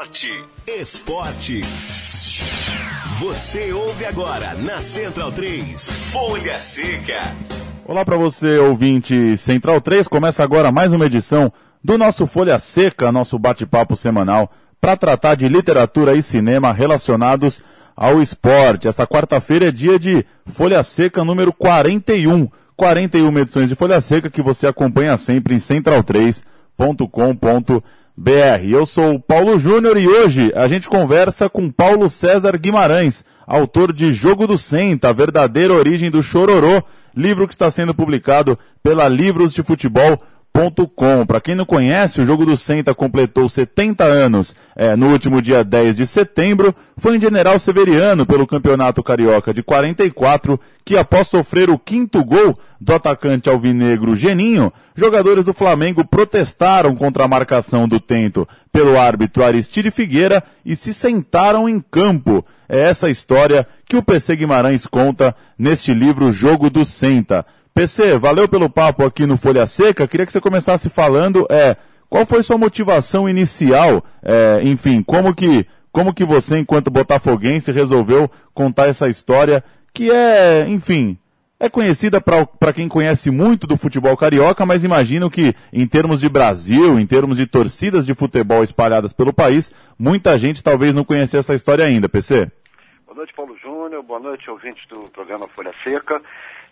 arte, esporte. Você ouve agora na Central 3, Folha Seca. Olá para você, ouvinte Central 3. Começa agora mais uma edição do nosso Folha Seca, nosso bate-papo semanal, para tratar de literatura e cinema relacionados ao esporte. Esta quarta-feira é dia de Folha Seca número 41. 41 edições de Folha Seca que você acompanha sempre em central3.com.br. Eu sou o Paulo Júnior e hoje a gente conversa com Paulo César Guimarães, autor de Jogo do Senta, a verdadeira origem do Chororô, livro que está sendo publicado pela Livros de Futebol com. Para quem não conhece, o jogo do Senta completou 70 anos é, no último dia 10 de setembro. Foi em General Severiano pelo Campeonato Carioca de 44 que, após sofrer o quinto gol do atacante alvinegro Geninho, jogadores do Flamengo protestaram contra a marcação do tento pelo árbitro Aristide Figueira e se sentaram em campo. É essa história que o PC Guimarães conta neste livro Jogo do Senta. PC, valeu pelo papo aqui no Folha Seca. Queria que você começasse falando, é, qual foi sua motivação inicial? É, enfim, como que, como que você, enquanto botafoguense, resolveu contar essa história que é, enfim, é conhecida para quem conhece muito do futebol carioca, mas imagino que, em termos de Brasil, em termos de torcidas de futebol espalhadas pelo país, muita gente talvez não conheça essa história ainda, PC. Boa noite, Paulo Júnior. Boa noite, ouvintes do programa Folha Seca.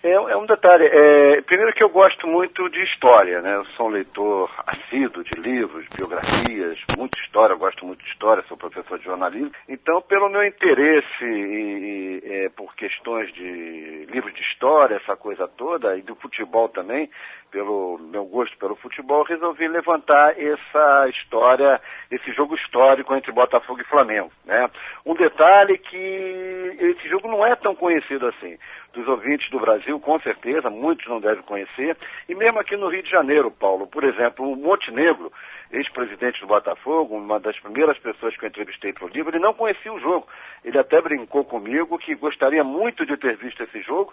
É, é um detalhe. É, primeiro que eu gosto muito de história, né? Eu sou um leitor assíduo de livros, biografias, muita história, eu gosto muito de história, sou professor de jornalismo. Então, pelo meu interesse e, e, é, por questões de livros de história, essa coisa toda, e do futebol também, pelo meu gosto pelo futebol, resolvi levantar essa história, esse jogo histórico entre Botafogo e Flamengo. Né? Um detalhe que esse jogo não é tão conhecido assim. Dos ouvintes do Brasil, com certeza, muitos não devem conhecer. E mesmo aqui no Rio de Janeiro, Paulo, por exemplo, o Montenegro, ex-presidente do Botafogo, uma das primeiras pessoas que eu entrevistei para o livro, ele não conhecia o jogo. Ele até brincou comigo que gostaria muito de ter visto esse jogo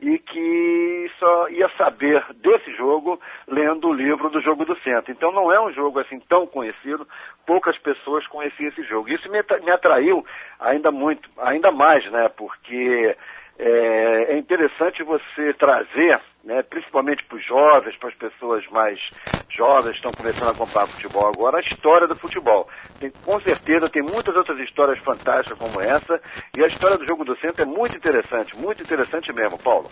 e que só ia saber desse jogo lendo o livro do Jogo do Centro. Então não é um jogo assim tão conhecido, poucas pessoas conheciam esse jogo. Isso me, me atraiu ainda muito, ainda mais, né? Porque é, é interessante você trazer, né, principalmente para os jovens, para as pessoas mais jovens que estão começando a comprar futebol agora, a história do futebol. Tem, com certeza tem muitas outras histórias fantásticas como essa, e a história do jogo do centro é muito interessante, muito interessante mesmo, Paulo.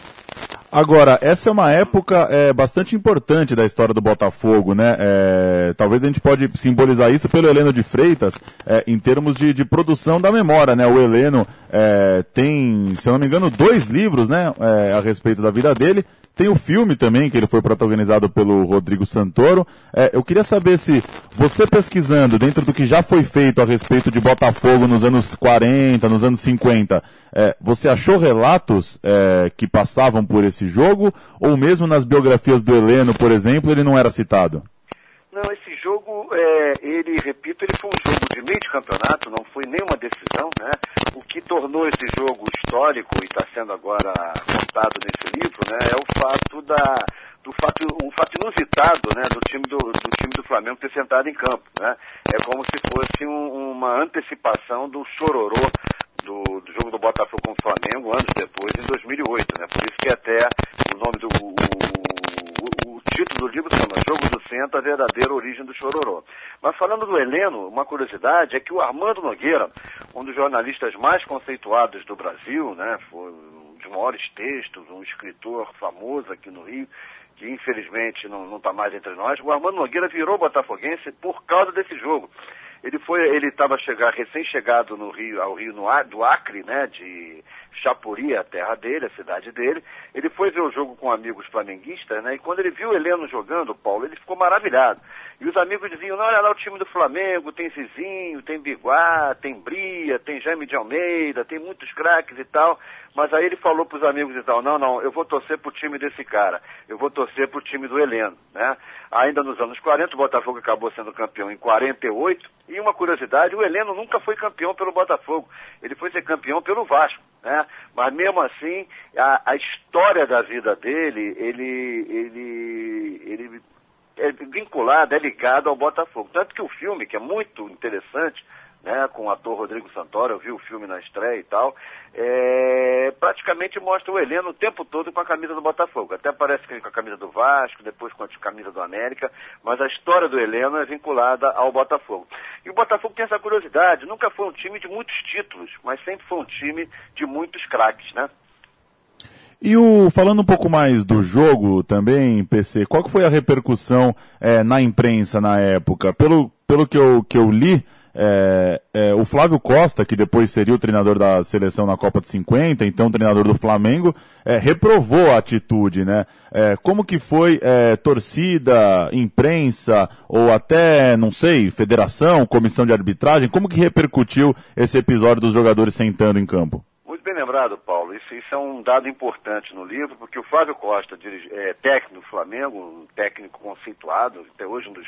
Agora, essa é uma época é, bastante importante da história do Botafogo, né? É, talvez a gente pode simbolizar isso pelo Heleno de Freitas, é, em termos de, de, produção da memória, né? O Heleno é, tem, se eu não me engano, dois livros, né? É, a respeito da vida dele. Tem o filme também, que ele foi protagonizado pelo Rodrigo Santoro. É, eu queria saber se você pesquisando dentro do que já foi feito a respeito de Botafogo nos anos 40, nos anos 50, é, você achou relatos é, que passavam por esse jogo? Ou mesmo nas biografias do Heleno, por exemplo, ele não era citado? Não, esse jogo, é, ele, repito, ele foi um jogo de meio de campeonato, não foi nenhuma decisão, né? O que tornou esse jogo histórico e está sendo agora contado nesse livro, né, é o fato da do fato, um fato inusitado, né, do time do, do time do Flamengo ter sentado em campo, né? É como se fosse um, uma antecipação do chororô do, do, jogo do Botafogo com o Flamengo anos depois, em 2008, né? Por isso que até o nome do o, o, o título do livro chama Jogo do Centro, a verdadeira origem do chororô. Mas falando do Heleno, uma curiosidade é que o Armando Nogueira, um dos jornalistas mais conceituados do Brasil, né? Foi um dos maiores textos, um escritor famoso aqui no Rio, que infelizmente não está mais entre nós, o Armando Nogueira virou botafoguense por causa desse jogo. Ele foi, ele estava chegar recém-chegado no Rio, ao Rio no, do Acre, né, de Chapuri, a terra dele, a cidade dele. Ele foi ver o jogo com amigos flamenguistas, né? E quando ele viu o Heleno jogando, Paulo, ele ficou maravilhado. E os amigos diziam, não, olha lá o time do Flamengo, tem Zizinho, tem Biguá, tem Bria, tem Jaime de Almeida, tem muitos craques e tal. Mas aí ele falou para os amigos e tal, não, não, eu vou torcer para o time desse cara, eu vou torcer para o time do Heleno, né? Ainda nos anos 40, o Botafogo acabou sendo campeão em 48, e uma curiosidade, o Heleno nunca foi campeão pelo Botafogo, ele foi ser campeão pelo Vasco, né? Mas mesmo assim, a, a história da vida dele, ele, ele, ele é vinculada, é ligada ao Botafogo. Tanto que o filme, que é muito interessante, né, com o ator Rodrigo Santoro, eu vi o filme na estreia e tal, é, praticamente mostra o Heleno o tempo todo com a camisa do Botafogo. Até parece que com a camisa do Vasco, depois com a camisa do América, mas a história do Heleno é vinculada ao Botafogo. E o Botafogo tem essa curiosidade, nunca foi um time de muitos títulos, mas sempre foi um time de muitos craques, né? E o, falando um pouco mais do jogo também, PC, qual que foi a repercussão é, na imprensa na época? Pelo, pelo que, eu, que eu li, é, é, o Flávio Costa, que depois seria o treinador da seleção na Copa de 50, então treinador do Flamengo, é, reprovou a atitude, né? É, como que foi é, torcida, imprensa, ou até, não sei, federação, comissão de arbitragem, como que repercutiu esse episódio dos jogadores sentando em campo? Muito bem lembrado, Paulo. Isso, isso é um dado importante no livro, porque o Flávio Costa, dirige, é, técnico do Flamengo, um técnico conceituado, até hoje um dos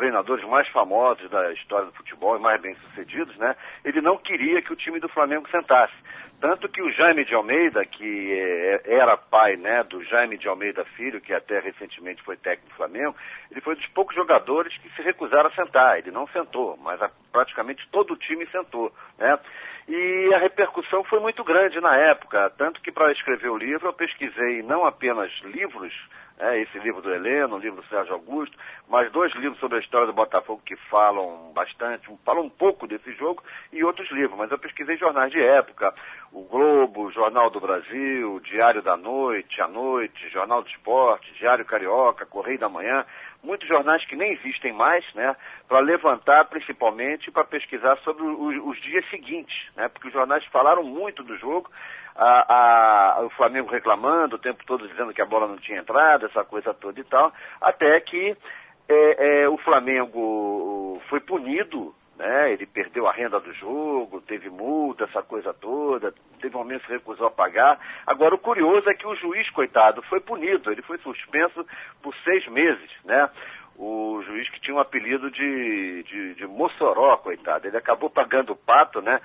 treinadores mais famosos da história do futebol e mais bem-sucedidos, né? Ele não queria que o time do Flamengo sentasse. Tanto que o Jaime de Almeida, que é, era pai né, do Jaime de Almeida Filho, que até recentemente foi técnico do Flamengo, ele foi dos poucos jogadores que se recusaram a sentar. Ele não sentou, mas a, praticamente todo o time sentou. Né? E a repercussão foi muito grande na época, tanto que para escrever o livro eu pesquisei não apenas livros é, esse livro do Heleno, o livro do Sérgio Augusto, mais dois livros sobre a história do Botafogo que falam bastante, falam um pouco desse jogo, e outros livros. Mas eu pesquisei jornais de época, o Globo, Jornal do Brasil, Diário da Noite, A Noite, Jornal do Esporte, Diário Carioca, Correio da Manhã, muitos jornais que nem existem mais, né, para levantar principalmente para pesquisar sobre os, os dias seguintes, né, porque os jornais falaram muito do jogo, a, a, o Flamengo reclamando o tempo todo dizendo que a bola não tinha entrado, essa coisa toda e tal, até que é, é, o Flamengo foi punido, né? Ele perdeu a renda do jogo, teve multa, essa coisa toda, teve um momento que se recusou a pagar. Agora o curioso é que o juiz, coitado, foi punido, ele foi suspenso por seis meses, né? o juiz que tinha um apelido de, de, de Mossoró, coitado. Ele acabou pagando o pato, né?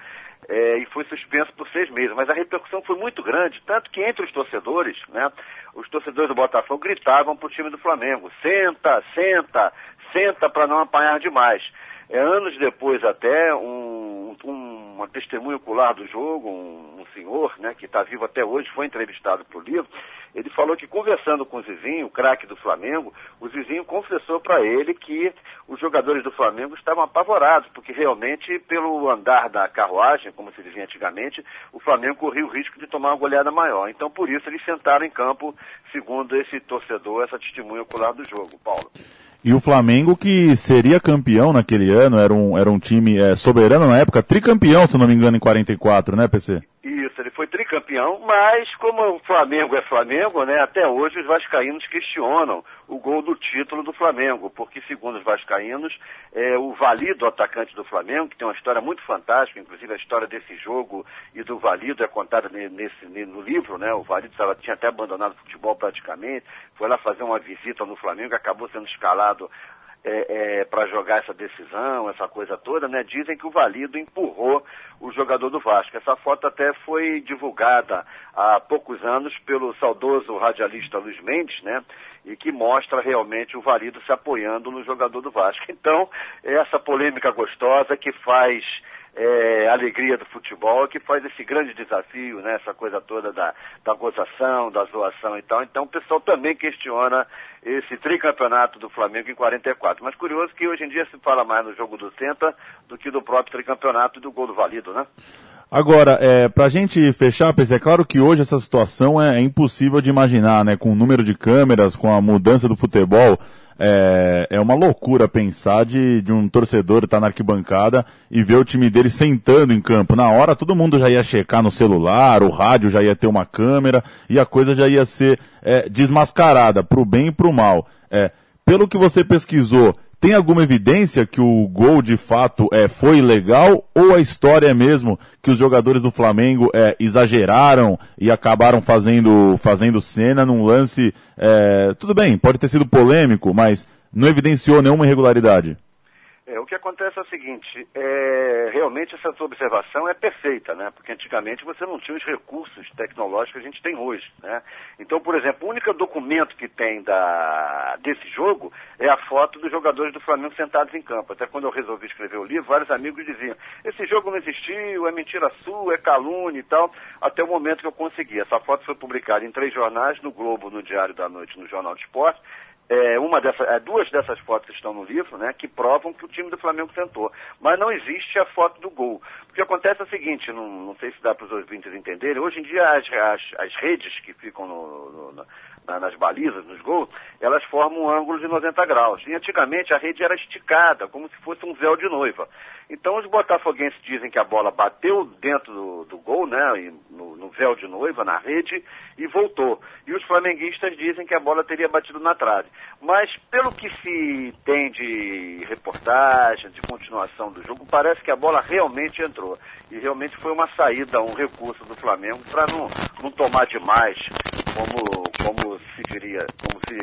É, e foi suspenso por seis meses. Mas a repercussão foi muito grande, tanto que entre os torcedores, né, os torcedores do Botafogo gritavam para o time do Flamengo, senta, senta, senta para não apanhar demais. É, anos depois até, um, um, uma testemunha ocular do jogo, um, um senhor, né, que está vivo até hoje, foi entrevistado o livro, ele falou que conversando com o Zizinho, o craque do Flamengo, o Zizinho confessou para ele que os jogadores do Flamengo estavam apavorados, porque realmente, pelo andar da carruagem, como se dizia antigamente, o Flamengo corria o risco de tomar uma goleada maior. Então, por isso, eles sentaram em campo, segundo esse torcedor, essa testemunha ocular do jogo. Paulo. E o Flamengo que seria campeão naquele ano, era um, era um time é, soberano na época, tricampeão, se não me engano, em 44, né, PC? Foi tricampeão, mas como o Flamengo é Flamengo, né, até hoje os vascaínos questionam o gol do título do Flamengo, porque segundo os vascaínos, é, o Valido, atacante do Flamengo, que tem uma história muito fantástica, inclusive a história desse jogo e do Valido é contada nesse, no livro, né, o Valido tava, tinha até abandonado o futebol praticamente, foi lá fazer uma visita no Flamengo, acabou sendo escalado é, é, para jogar essa decisão, essa coisa toda, né? Dizem que o Valido empurrou o jogador do Vasco. Essa foto até foi divulgada há poucos anos pelo saudoso radialista Luiz Mendes, né? E que mostra realmente o Valido se apoiando no jogador do Vasco. Então, é essa polêmica gostosa que faz é, alegria do futebol, que faz esse grande desafio, né, essa coisa toda da, da gozação, da zoação e tal. Então o pessoal também questiona esse tricampeonato do Flamengo em 44. Mas curioso que hoje em dia se fala mais no jogo do Senta do que do próprio tricampeonato e do gol do Valido, né? Agora, é, para gente fechar, PC, é claro que hoje essa situação é, é impossível de imaginar, né? Com o número de câmeras, com a mudança do futebol, é, é uma loucura pensar de, de um torcedor estar na arquibancada e ver o time dele sentando em campo. Na hora todo mundo já ia checar no celular, o rádio já ia ter uma câmera e a coisa já ia ser é, desmascarada para o bem e para o mal. É, pelo que você pesquisou, tem alguma evidência que o gol de fato é, foi legal ou a história é mesmo que os jogadores do Flamengo é, exageraram e acabaram fazendo, fazendo cena num lance? É, tudo bem, pode ter sido polêmico, mas não evidenciou nenhuma irregularidade. É, o que acontece é o seguinte, é, realmente essa sua observação é perfeita, né? Porque antigamente você não tinha os recursos tecnológicos que a gente tem hoje, né? Então, por exemplo, o único documento que tem da, desse jogo é a foto dos jogadores do Flamengo sentados em campo. Até quando eu resolvi escrever o livro, vários amigos diziam, esse jogo não existiu, é mentira sua, é calúnia e tal, até o momento que eu consegui. Essa foto foi publicada em três jornais, no Globo, no Diário da Noite, no Jornal de Esporte, é, uma dessas, é, duas dessas fotos estão no livro, né, que provam que o time do Flamengo tentou. Mas não existe a foto do gol. O que acontece é o seguinte, não, não sei se dá para os ouvintes entenderem, hoje em dia as, as, as redes que ficam no, no, na, nas balizas, nos gols, elas formam um de 90 graus. E antigamente a rede era esticada, como se fosse um véu de noiva. Então os botafoguenses dizem que a bola bateu dentro do, do gol, né, no, no, véu de noiva, na rede, e voltou. E os flamenguistas dizem que a bola teria batido na trave. Mas pelo que se tem de reportagem, de continuação do jogo, parece que a bola realmente entrou. E realmente foi uma saída, um recurso do Flamengo para não, não tomar demais, como, como se diria, como se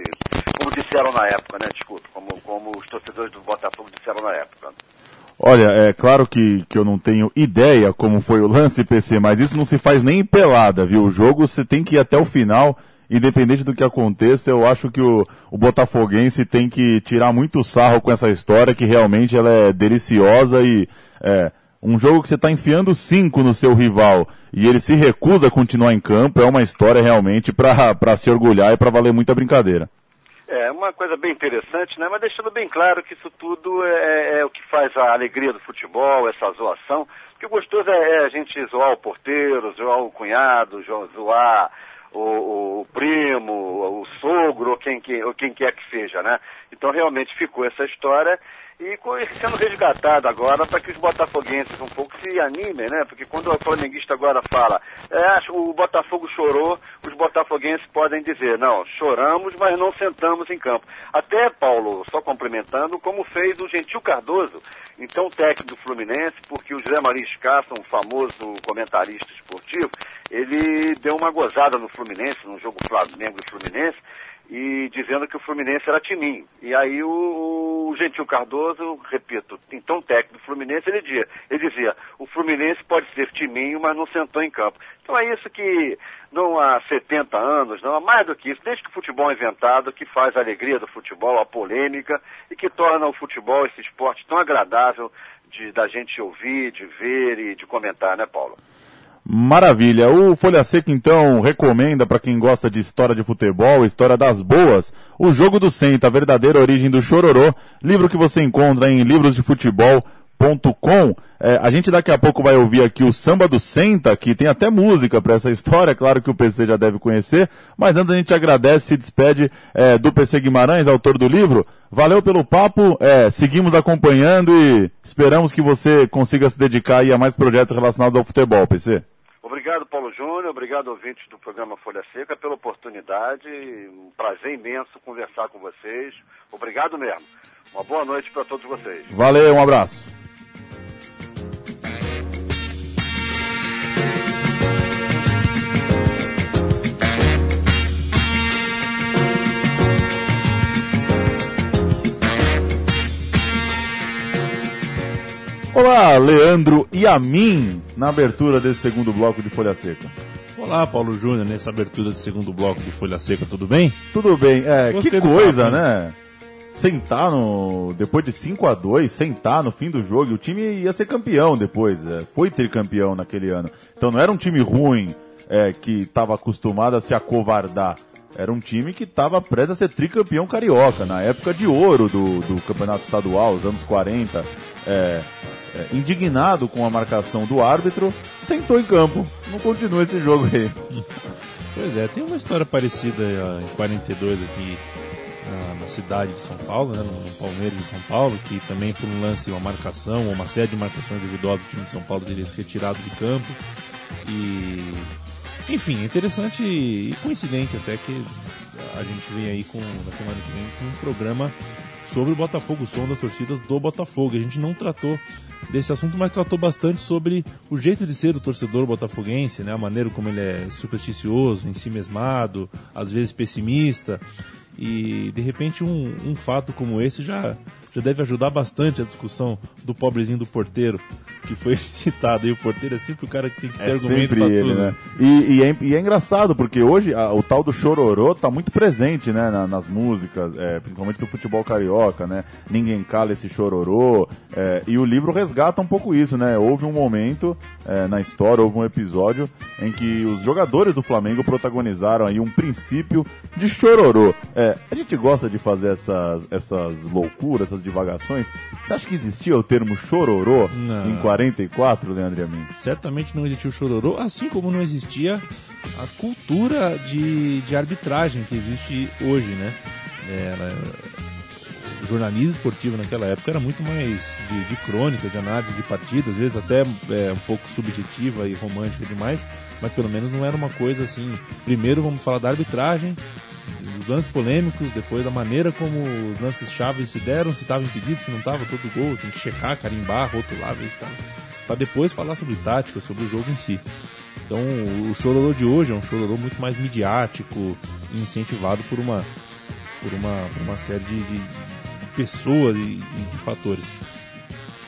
como disseram na época, né? Desculpa, como, como os torcedores do Botafogo disseram na época. Olha, é claro que, que eu não tenho ideia como foi o lance PC, mas isso não se faz nem em pelada, viu? O jogo você tem que ir até o final, independente do que aconteça, eu acho que o, o Botafoguense tem que tirar muito sarro com essa história, que realmente ela é deliciosa e é, um jogo que você está enfiando cinco no seu rival e ele se recusa a continuar em campo, é uma história realmente para se orgulhar e para valer muita brincadeira. É, uma coisa bem interessante, né? Mas deixando bem claro que isso tudo é, é, é o que faz a alegria do futebol, essa zoação. Porque o gostoso é, é a gente zoar o porteiro, zoar o cunhado, zoar o, o, primo, o sogro, ou quem, ou quem quer que seja, né? Então realmente ficou essa história e sendo resgatado agora para que os botafoguenses um pouco se animem, né? Porque quando o flamenguista agora fala, é, o Botafogo chorou, os botafoguenses podem dizer, não, choramos, mas não sentamos em campo. Até, Paulo, só complementando, como fez o Gentil Cardoso, então técnico do Fluminense, porque o José Maria Escassa, um famoso comentarista esportivo, ele deu uma gozada no Fluminense, no jogo Flamengo e Fluminense, e dizendo que o Fluminense era timinho. E aí o, o Gentil Cardoso, repito, então técnico do Fluminense, ele dizia, ele dizia, o Fluminense pode ser timinho, mas não sentou em campo. Então é isso que não há 70 anos, não há mais do que isso, desde que o futebol é inventado, que faz a alegria do futebol, a polêmica, e que torna o futebol, esse esporte, tão agradável de, da gente ouvir, de ver e de comentar, né, Paulo? Maravilha. O Folha Seca, então, recomenda para quem gosta de história de futebol, história das boas, o Jogo do Cento, a verdadeira origem do Chororô, livro que você encontra em livrosdefutebol.com. É, a gente daqui a pouco vai ouvir aqui o Samba do Senta, que tem até música para essa história, claro que o PC já deve conhecer, mas antes a gente agradece, se despede é, do PC Guimarães, autor do livro. Valeu pelo papo, é, seguimos acompanhando e esperamos que você consiga se dedicar a mais projetos relacionados ao futebol, PC. Obrigado, Paulo Júnior. Obrigado, ouvintes do programa Folha Seca, pela oportunidade. Um prazer imenso conversar com vocês. Obrigado mesmo. Uma boa noite para todos vocês. Valeu, um abraço. Olá, Leandro e a mim, na abertura desse segundo bloco de Folha Seca. Olá, Paulo Júnior, nessa abertura de segundo bloco de Folha Seca, tudo bem? Tudo bem. É, que coisa, papo, né? Sentar no. Depois de 5 a 2 sentar no fim do jogo. O time ia ser campeão depois. É, foi tricampeão naquele ano. Então não era um time ruim é, que estava acostumado a se acovardar. Era um time que estava preso a ser tricampeão carioca, na época de ouro do, do campeonato estadual, os anos 40. É, é, indignado com a marcação do árbitro, sentou em campo. Não continua esse jogo aí. Pois é, tem uma história parecida em 42 aqui na, na cidade de São Paulo, né, no, Palmeiras de São Paulo, que também por um lance, uma marcação, uma série de marcações duvidosas, o time de São Paulo teria se retirado de campo. E enfim, interessante e coincidente até que a gente vem aí com na semana que vem com um programa sobre o Botafogo, o som das torcidas do Botafogo. A gente não tratou desse assunto, mas tratou bastante sobre o jeito de ser do torcedor botafoguense, né? A maneira como ele é supersticioso, ensimesmado, às vezes pessimista. E de repente um, um fato como esse já, já deve ajudar bastante a discussão do pobrezinho do porteiro, que foi citado. E o porteiro é sempre o cara que tem que ter É argumento sempre pra ele, tudo. né? E, e é, e é engraçado, porque hoje a- o tal do chororô tá muito presente, né, na- nas músicas, é, principalmente do futebol carioca, né? Ninguém cala esse chororô. é, e o livro resgata um pouco isso, né? Houve um momento é, na história, houve um episódio em que os jogadores do Flamengo protagonizaram aí um princípio de chororô. É, a gente gosta de fazer essas, essas loucuras, essas divagações. Você acha que existia o termo chororô Não. em 44, Leandro Amin? certamente não existiu o chororô, assim como não existia a cultura de, de arbitragem que existe hoje, né? O jornalismo esportivo naquela época era muito mais de, de crônica, de análise de partidas, às vezes até é, um pouco subjetiva e romântica demais, mas pelo menos não era uma coisa assim. Primeiro vamos falar da arbitragem, dos lances polêmicos, depois da maneira como os lances chaves se deram, se estava impedido, se não estava, todo gol, tem que checar, carimbar, rotular, ver se estava para depois falar sobre tática, sobre o jogo em si. Então o chororô de hoje é um chororô muito mais midiático incentivado por uma, por uma, uma série de, de- de pessoas e de, de fatores.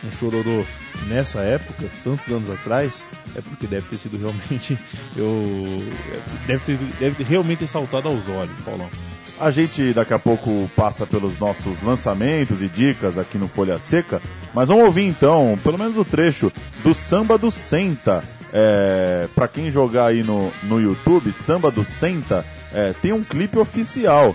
Um chororô nessa época, tantos anos atrás, é porque deve ter sido realmente. Eu, deve, ter, deve realmente ter saltado aos olhos, Paulão. A gente daqui a pouco passa pelos nossos lançamentos e dicas aqui no Folha Seca, mas vamos ouvir então, pelo menos o trecho do Samba do Senta. É, para quem jogar aí no, no YouTube, Samba do Senta, é, tem um clipe oficial.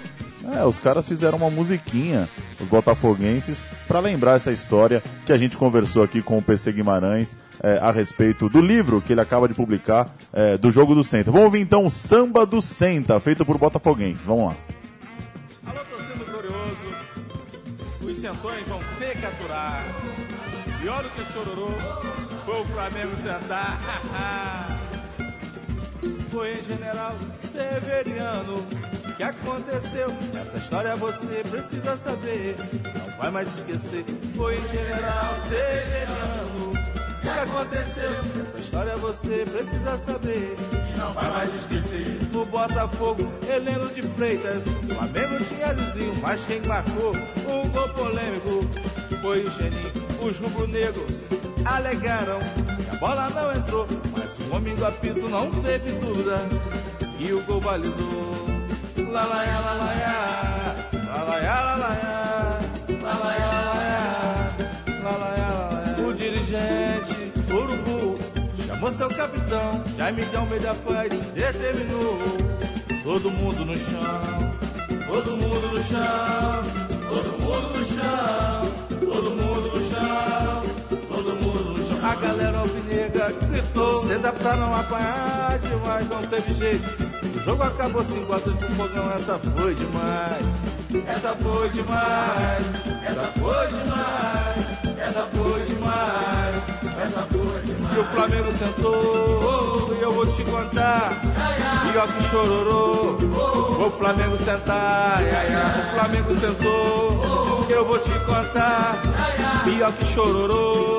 É, os caras fizeram uma musiquinha, os botafoguenses, para lembrar essa história que a gente conversou aqui com o PC Guimarães é, a respeito do livro que ele acaba de publicar é, do Jogo do Senta. Vamos ouvir então o Samba do Senta, feito por botafoguenses. Vamos lá. Alô, torcendo glorioso, os centões vão ter que aturar. Pior do que chororô, foi o Flamengo sentar. Foi em General Severiano que aconteceu. Essa história você precisa saber, não vai mais esquecer. Foi em General Severiano que aconteceu. Essa história você precisa saber e não vai mais esquecer. No Botafogo, Heleno de Freitas, o Flamengo tinha Zizinho, mas quem marcou o gol polêmico foi o Geninho. Os rubro-negros alegaram que a bola não entrou, o homem do apito não teve dúvida e o gol validou. Lalaiá, lalaiá, lalaiá, lalaiá, lalaiá, lalaiá, lalaiá. O dirigente, Urubu, chamou seu capitão, Jaime de Almeida Paz, determinou. Todo mundo no chão, todo mundo no chão, todo mundo no chão, todo mundo no chão, galera alvinegra gritou, senta pra não apanhar demais, não teve jeito. O jogo acabou 5 a 3 pro fogão, essa foi demais. Essa foi demais, essa foi demais, essa foi demais, essa foi demais. E o Flamengo sentou, e eu vou te contar. Pior que chororô, o Flamengo sentar. O Flamengo sentou, eu vou te contar. Pior que chororô,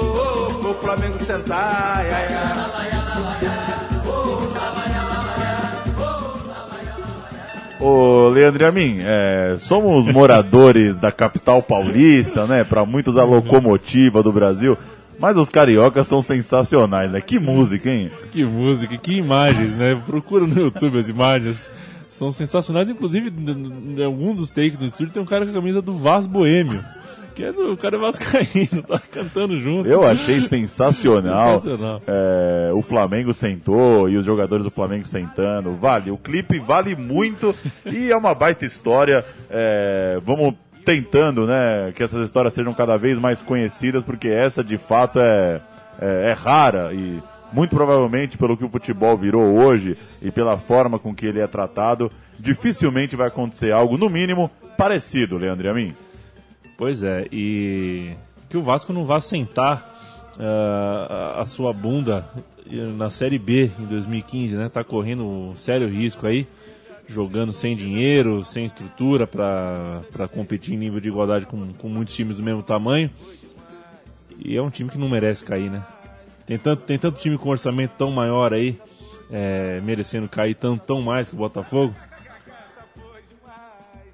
o Flamengo sentar. Ai, ai. Ô, Leandro e a mim, é, somos moradores da capital paulista, né? Pra muitos a locomotiva do Brasil. Mas os cariocas são sensacionais, né? Que música, hein? Que música, que imagens, né? Procura no YouTube as imagens. São sensacionais, inclusive, em alguns dos takes do estúdio tem um cara com a camisa do Vaz Boêmio. Que é do o cara é vascaíno, tá cantando junto. Eu achei sensacional. Sensacional. É, o Flamengo sentou e os jogadores do Flamengo sentando. Vale, o clipe vale muito e é uma baita história. É, vamos tentando, né, que essas histórias sejam cada vez mais conhecidas, porque essa de fato é, é, é rara e muito provavelmente pelo que o futebol virou hoje e pela forma com que ele é tratado, dificilmente vai acontecer algo, no mínimo, parecido, Leandro e a mim. Pois é, e que o Vasco não vá sentar a- a sua bunda na Série B em 2015, né? Tá correndo um sério risco aí, jogando sem dinheiro, sem estrutura para competir em nível de igualdade com, com muitos times do mesmo tamanho. E é um time que não merece cair, né? Tem tanto, tem tanto time com orçamento tão maior aí, é, merecendo cair tão, tão mais que o Botafogo.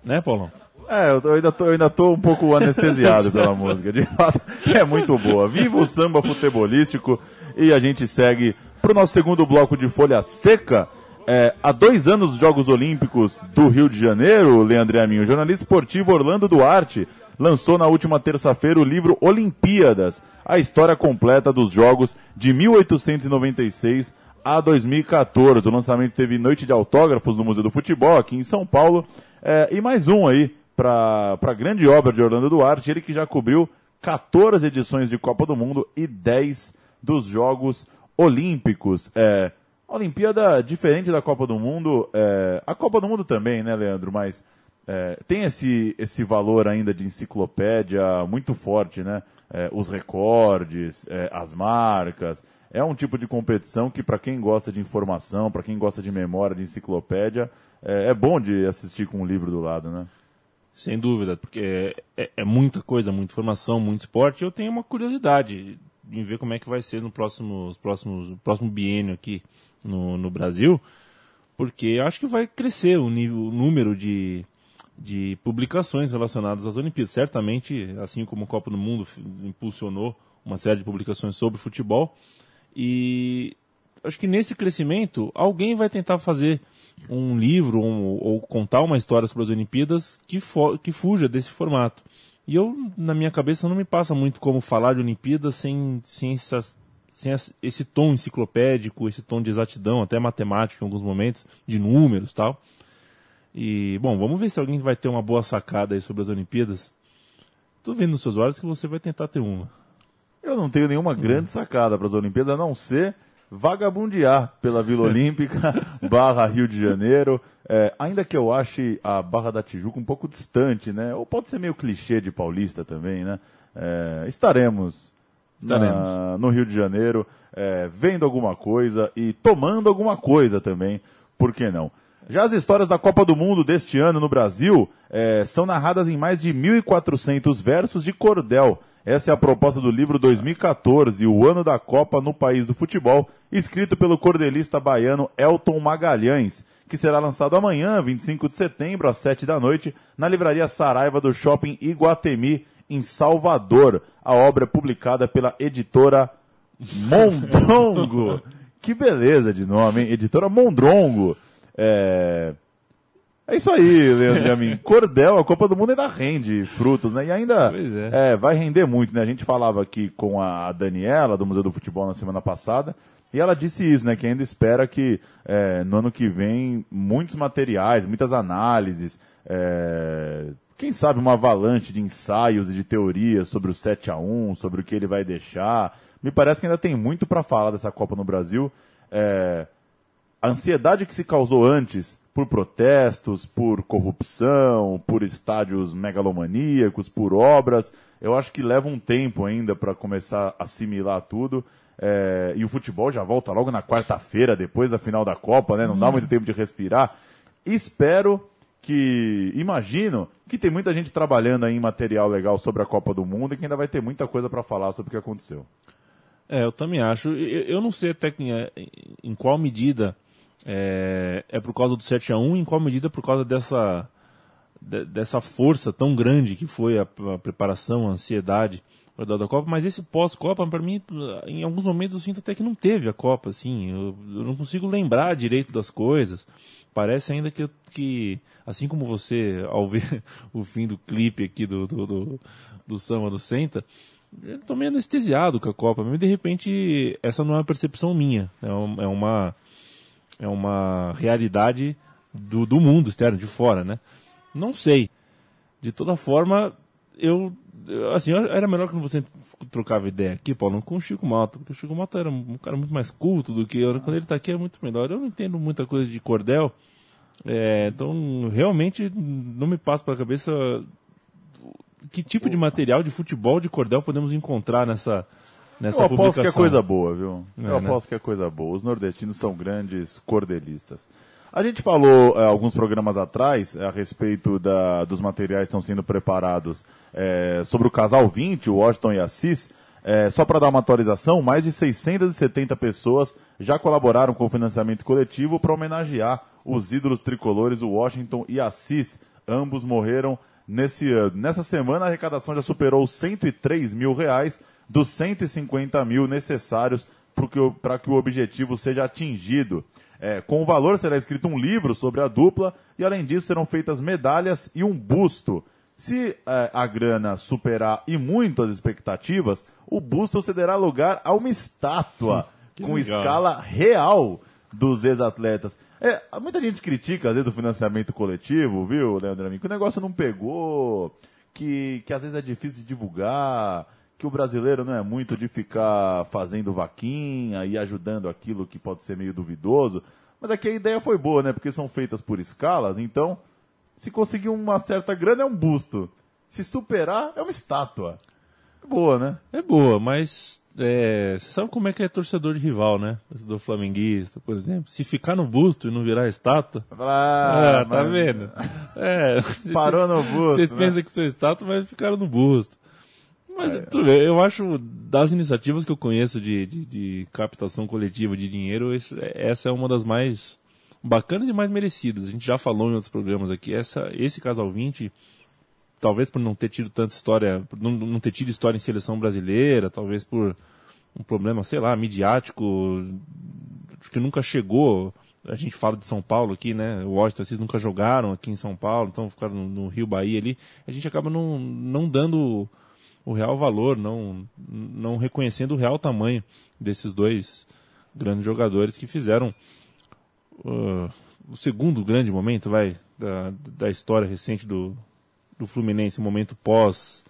Né, Paulão? É, eu, tô- eu ainda tô, eu ainda tô um pouco anestesiado pela música. De fato, é muito boa. Viva o samba futebolístico e a gente segue pro nosso segundo bloco de Folha Seca. É, há dois anos dos Jogos Olímpicos do Rio de Janeiro, Leandro Amin, o jornalista esportivo Orlando Duarte lançou na última terça-feira o livro Olimpíadas, a história completa dos Jogos de 1896 a 2014. O lançamento teve noite de autógrafos no Museu do Futebol aqui em São Paulo. É, e mais um aí para a grande obra de Orlando Duarte, ele que já cobriu 14 edições de Copa do Mundo e 10 dos Jogos Olímpicos. É, Olimpíada, diferente da Copa do Mundo, é, a Copa do Mundo também, né, Leandro? Mas é, tem esse, esse valor ainda de enciclopédia muito forte, né? É, os recordes, é, as marcas. É um tipo de competição que, para quem gosta de informação, para quem gosta de memória, de enciclopédia, é, é bom de assistir com um livro do lado, né? Sem dúvida, porque é, é- é muita coisa, muita informação, muito esporte. Eu tenho uma curiosidade em ver como é que vai ser no próximo, no próximo biênio aqui no, no Brasil, porque acho que vai crescer o, nível, o número de, de publicações relacionadas às Olimpíadas. Certamente, assim como a Copa do Mundo impulsionou uma série de publicações sobre futebol, e acho que nesse crescimento, alguém vai tentar fazer um livro um- ou contar uma história sobre as Olimpíadas que, que fuja desse formato. E eu, na minha cabeça, não me passa muito como falar de Olimpíadas sem, sem, essas, sem esse tom enciclopédico, esse tom de exatidão, até matemático em alguns momentos, de números tal. E, bom, vamos ver se alguém vai ter uma boa sacada aí sobre as Olimpíadas. Tô vendo nos seus olhos que você vai tentar ter uma. Eu não tenho nenhuma grande sacada para as Olimpíadas, a não ser vagabundear pela Vila Olímpica, barra Rio de Janeiro, é, ainda que eu ache a Barra da Tijuca um pouco distante, né? Ou pode ser meio clichê de paulista também, né? É, estaremos, Estaremos. na- no Rio de Janeiro, é, vendo alguma coisa e tomando alguma coisa também, por que não? Já as histórias da Copa do Mundo deste ano no Brasil é, são narradas em mais de 1.400 versos de cordel. Essa é a proposta do livro 2014, O Ano da Copa no País do Futebol, escrito pelo cordelista baiano Elton Magalhães, que será lançado amanhã, 25 de setembro, às 7 da noite, na livraria Saraiva do Shopping Iguatemi, em Salvador. A obra é publicada pela editora Mondrongo. que beleza de nome, hein? Editora Mondrongo. É... É isso aí, Leandro a mim. Cordel, a Copa do Mundo ainda rende frutos, né? E ainda é. é, vai render muito, né? A gente falava aqui com a Daniela, do Museu do Futebol, na semana passada, e ela disse isso, né? Que ainda espera que é, no ano que vem muitos materiais, muitas análises, é, quem sabe uma avalanche de ensaios e de teorias sobre o 7 a 1 sobre o que ele vai deixar. Me parece que ainda tem muito para falar dessa Copa no Brasil. É, a ansiedade que se causou antes por protestos, por corrupção, por estádios megalomaníacos, por obras, eu acho que leva um tempo ainda para começar a assimilar tudo. É, e o futebol já volta logo na quarta-feira, depois da final da Copa, né? Não dá muito tempo de respirar. Espero que, imagino, que tem muita gente trabalhando aí em material legal sobre a Copa do Mundo e que ainda vai ter muita coisa para falar sobre o que aconteceu. É, eu também acho. Eu, eu não sei até em, em qual medida é, é por causa do 7 a 1 em qual medida é por causa dessa, de- dessa força tão grande que foi a, a preparação, a ansiedade da Copa, mas esse pós-Copa, para mim, em alguns momentos eu sinto até que não teve a Copa, assim, eu, eu não consigo lembrar direito das coisas. Parece ainda que, que assim como você, ao ver o fim do clipe aqui do, do, do, do Samba do Senta, eu tô meio anestesiado com a Copa, mas de repente essa não é uma percepção minha, é, um- é uma é uma realidade do, do mundo externo, de fora, né? Não sei. De toda forma, eu, assim, eu- era melhor que você trocava ideia aqui, Paulo, com o Chico Malta, porque o Chico Malta era um cara muito mais culto do que eu, quando ele tá aqui é muito melhor. Eu não entendo muita coisa de cordel, é, então realmente não me passa pela cabeça que tipo de material de futebol de cordel podemos encontrar nessa nessa Eu aposto publicação. que é coisa boa, viu? É, Eu né? aposto que é coisa boa. Os nordestinos são grandes cordelistas. A gente falou eh, alguns programas atrás eh, a respeito da- dos materiais que estão sendo preparados eh, sobre o casal 20, o Washington e Assis. Eh, só para dar uma atualização, mais de 670 pessoas já colaboraram com o financiamento coletivo para homenagear os ídolos tricolores, o Washington e Assis. Ambos morreram nesse ano. Nessa semana, a arrecadação já superou os 103 mil reais dos 150 mil necessários para que o objetivo seja atingido. É, com o valor será escrito um livro sobre a dupla e, além disso, serão feitas medalhas e um busto. Se é, a grana superar e muito as expectativas, o busto cederá lugar a uma estátua com legal. escala real dos ex-atletas. É, muita gente critica, às vezes, o financiamento coletivo, viu, Leandro Amin? Que o negócio não pegou, que, que às vezes é difícil de divulgar, que o brasileiro não é muito de ficar fazendo vaquinha e ajudando aquilo que pode ser meio duvidoso. Mas aqui a ideia foi boa, né? Porque são feitas por escalas, então, se conseguir uma certa grana é um busto. Se superar, é uma estátua. É boa, né? É boa, mas é, você sabe como é que é torcedor de rival, né? Torcedor flamenguista, por exemplo. Se ficar no busto e não virar estátua. Ah, Ah, tá mas- vendo? É, Parou no busto, Vocês né? pensam que são estátua, mas ficaram no busto. Mas tudo bem, eu acho, das iniciativas que eu conheço de, de, de captação coletiva de dinheiro, esse- essa é uma das mais bacanas e mais merecidas. A gente já falou em outros programas aqui. Essa, esse Casal 20, talvez por não ter tido tanta história, não, não ter tido história em seleção brasileira, talvez por um problema, sei lá, midiático, acho que nunca chegou. A gente fala de São Paulo aqui, né? O Washington, vocês nunca jogaram aqui em São Paulo, então ficaram no, no Rio Bahia ali. A gente acaba não, não dando o real valor, não, não reconhecendo o real tamanho desses dois grandes jogadores que fizeram uh, o segundo grande momento, vai, da, da história recente do, do Fluminense, momento pós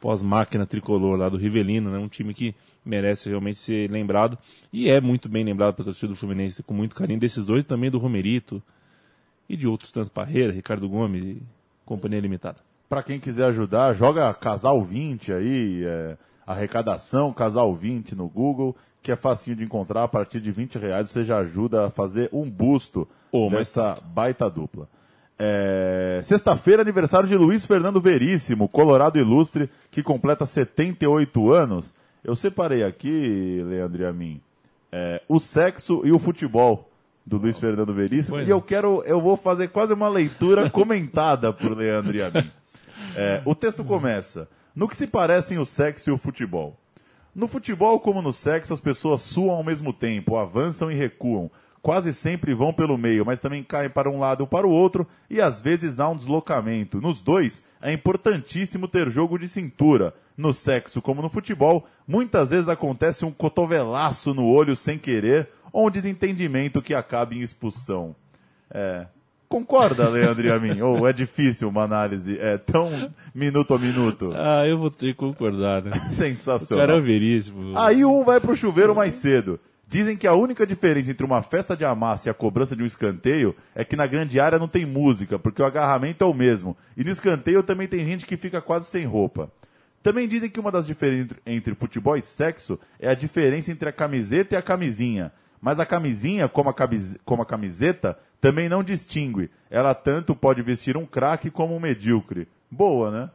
pós máquina tricolor lá do Rivelino, né? Um time que merece realmente ser lembrado e é muito bem lembrado pela torcida do Fluminense com muito carinho desses dois, também do Romerito e de outros tantos Parreira, Ricardo Gomes e companhia limitada. Pra quem quiser ajudar, joga Casal 20 aí, é, arrecadação Casal 20 no Google, que é facinho de encontrar. A partir de 20 reais você já ajuda a fazer um busto mas dessa baita dupla. É, Sexta-feira, aniversário de Luiz Fernando Veríssimo, Colorado Ilustre, que completa 78 anos. Eu separei aqui, Leandro e a mim, é, o sexo e o futebol do Luiz Fernando Veríssimo. Pois e eu quero, eu vou fazer quase uma leitura comentada por Leandro e a mim. É, o texto começa: No que se parecem o sexo e o futebol? No futebol, como no sexo, as pessoas suam ao mesmo tempo, avançam e recuam. Quase sempre vão pelo meio, mas também caem para um lado ou para o outro, e às vezes há um deslocamento. Nos dois, é importantíssimo ter jogo de cintura. No sexo, como no futebol, muitas vezes acontece um cotovelaço no olho sem querer, ou um desentendimento que acaba em expulsão. É. Concorda, Leandro e a mim? Ou é difícil uma análise? É tão minuto a minuto? Ah, eu vou ter que concordar, né? O Sensacional. cara é veríssimo. Aí um vai pro chuveiro mais cedo. Dizem que a única diferença entre uma festa de amassa e a cobrança de um escanteio é que na grande área não tem música, porque o agarramento é o mesmo. E no escanteio também tem gente que fica quase sem roupa. Também dizem que uma das diferenças entre futebol e sexo é a diferença entre a camiseta e a camisinha. Mas a camisinha, como a, camis- como a camiseta, também não distingue. Ela tanto pode vestir um craque como um medíocre. Boa, né?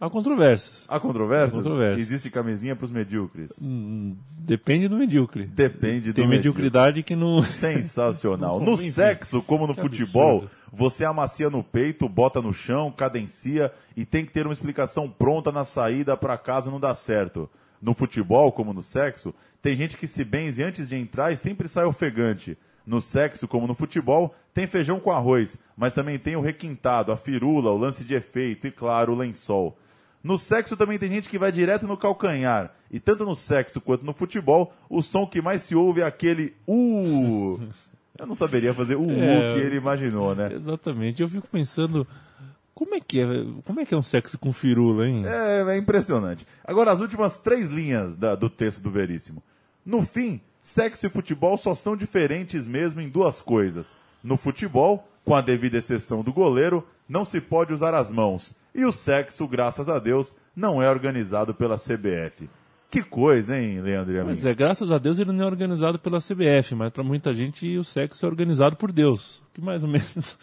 Há controvérsias. Há controvérsias? Há controvérsias. Existe camisinha para os medíocres. Hum, Depende do medíocre. Depende do Tem medíocre. mediocridade que não. Sensacional. Como, No sexo, como no Que futebol, absurdo. você amacia no peito, bota no chão, cadencia e tem que ter uma explicação pronta na saída para caso não dá certo. No futebol, como no sexo, tem gente que se benze antes de entrar e sempre sai ofegante. No sexo, como no futebol, tem feijão com arroz, mas também tem o requintado, a firula, o lance de efeito e, claro, o lençol. No sexo também tem gente que vai direto no calcanhar. E tanto no sexo quanto no futebol, o som que mais se ouve é aquele uh. Eu não saberia fazer o uh É. que ele imaginou, né? Exatamente. Eu fico pensando. Como é que é? Como é que é um sexo com firula, hein? É, é impressionante. Agora, as últimas três linhas da- do texto do Veríssimo. No fim, sexo e futebol só são diferentes mesmo em duas coisas. No futebol, com a devida exceção do goleiro, não se pode usar as mãos. E o sexo, graças a Deus, não é organizado pela CBF. Que coisa, hein, Leandro? Mas é, graças a Deus ele não é organizado pela CBF, mas para muita gente o sexo é organizado por Deus. Que mais ou menos.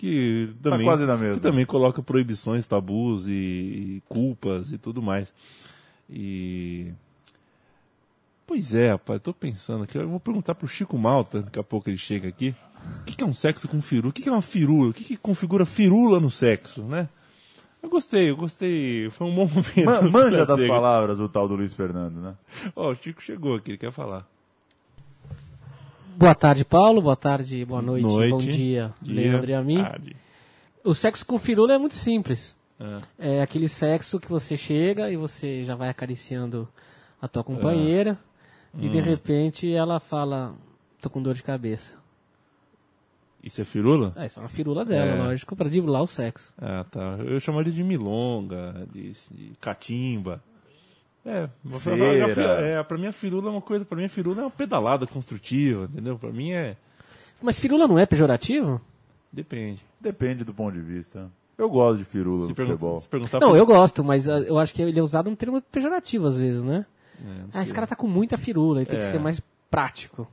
Que também, quase na mesma. que também coloca proibições, tabus e, e culpas e tudo mais. E. Pois é, rapaz, eu tô pensando aqui. Eu vou perguntar pro Chico Malta, daqui a pouco ele chega aqui. O que, que é um sexo com firula? O que, que é uma firula? O que, que configura firula no sexo, né? Eu gostei, eu gostei. Foi um bom momento. Ma- manja das palavras o tal do Luiz Fernando, né? Ó, o Chico chegou aqui, ele quer falar. Boa tarde, Paulo. Boa tarde, boa noite, Noite. bom dia, Dia, Leandro e a mim. tarde. O sexo com firula é muito simples. É. É aquele sexo que você chega e você já vai acariciando a tua companheira e Hum. de repente ela fala, tô com dor de cabeça. Isso é firula? Ah, isso é uma firula dela, É. lógico, pra driblar o sexo. Ah, tá. Eu chamaria de milonga, de, de catimba. É, pra, Cera. pra, é, pra mim a firula é uma coisa, pra mim a firula é uma pedalada construtiva, entendeu? Pra mim é. Mas firula não é pejorativo? Depende. Depende do ponto de vista. Eu gosto de firula Se, no pergunta, futebol. se perguntar Não, pro- eu gosto, mas ah, eu acho que ele é usado um termo pejorativo às vezes, né? É, Ah, sei. esse cara tá com muita firula, ele tem que É. ser mais prático.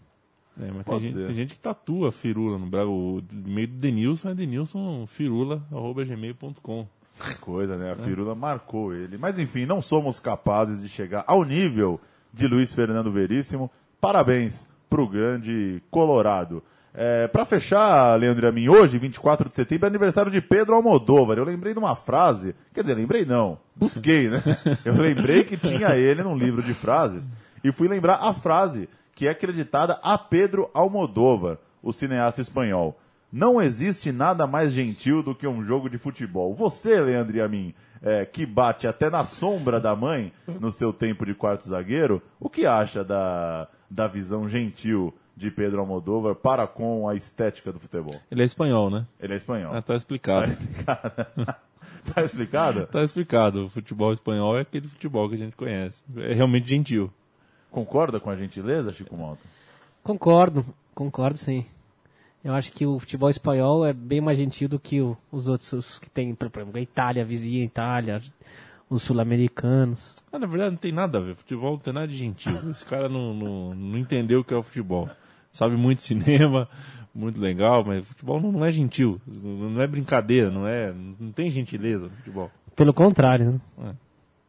É, mas tem gente, tem gente que tatua firula no Brasil. O e-mail do Denilson é denilson firula, arroba gmail.com. Que coisa, né? A firula marcou ele. Mas enfim, não somos capazes de chegar ao nível de Luiz Fernando Veríssimo. Parabéns pro grande Colorado. É, para fechar, Leandro mim, hoje, 24 de setembro, é aniversário de Pedro Almodóvar. Eu lembrei de uma frase, quer dizer, lembrei não, busquei, né? Eu lembrei que tinha ele num livro de frases e fui lembrar a frase que é acreditada a Pedro Almodóvar, o cineasta espanhol. Não existe nada mais gentil do que um jogo de futebol. Você, Leandro e a mim, é, que bate até na sombra da mãe no seu tempo de quarto zagueiro, o que acha da, da visão gentil de Pedro Almodóvar para com a estética do futebol? Ele é espanhol, né? Ele é espanhol. Ah, tá explicado. Tá explicado? Tá explicado. O futebol espanhol é aquele futebol que a gente conhece. É realmente gentil. Concorda com a gentileza, Chico Malta? Concordo, concordo sim. Eu acho que o futebol espanhol é bem mais gentil do que o- os outros os que tem, por exemplo, a Itália, a vizinha Itália, os sul-americanos. Ah, na verdade não tem nada a ver. Futebol não tem nada de gentil. Esse cara não, não, não entendeu o que é o futebol. Sabe muito cinema, muito legal, mas futebol não, não é gentil. Não, é brincadeira, não é. Não tem gentileza no futebol. Pelo contrário, né?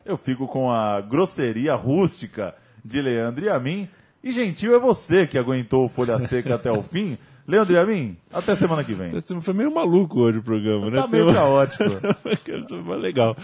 Eu fico com a grosseria rústica de Leandro e a mim. E gentil é você que aguentou o Folha Seca até o fim. Leandro e a mim, até semana que vem. Foi meio maluco hoje o programa, né? Tá meio Tem caótico. Mas legal.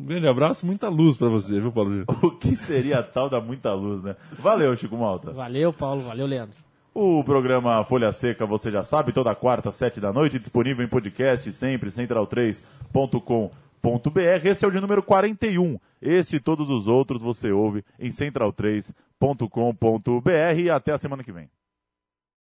Um grande abraço, muita luz pra você, viu, Paulo? O que seria a tal da muita luz, né? Valeu, Chico Malta. Valeu, Paulo, valeu, Leandro. O programa Folha Seca, você já sabe, toda quarta, sete da noite, disponível em podcast, sempre, central3.com.br. Esse é o de número 41. Este e todos os outros você ouve em central3.com.br. E até a semana que vem.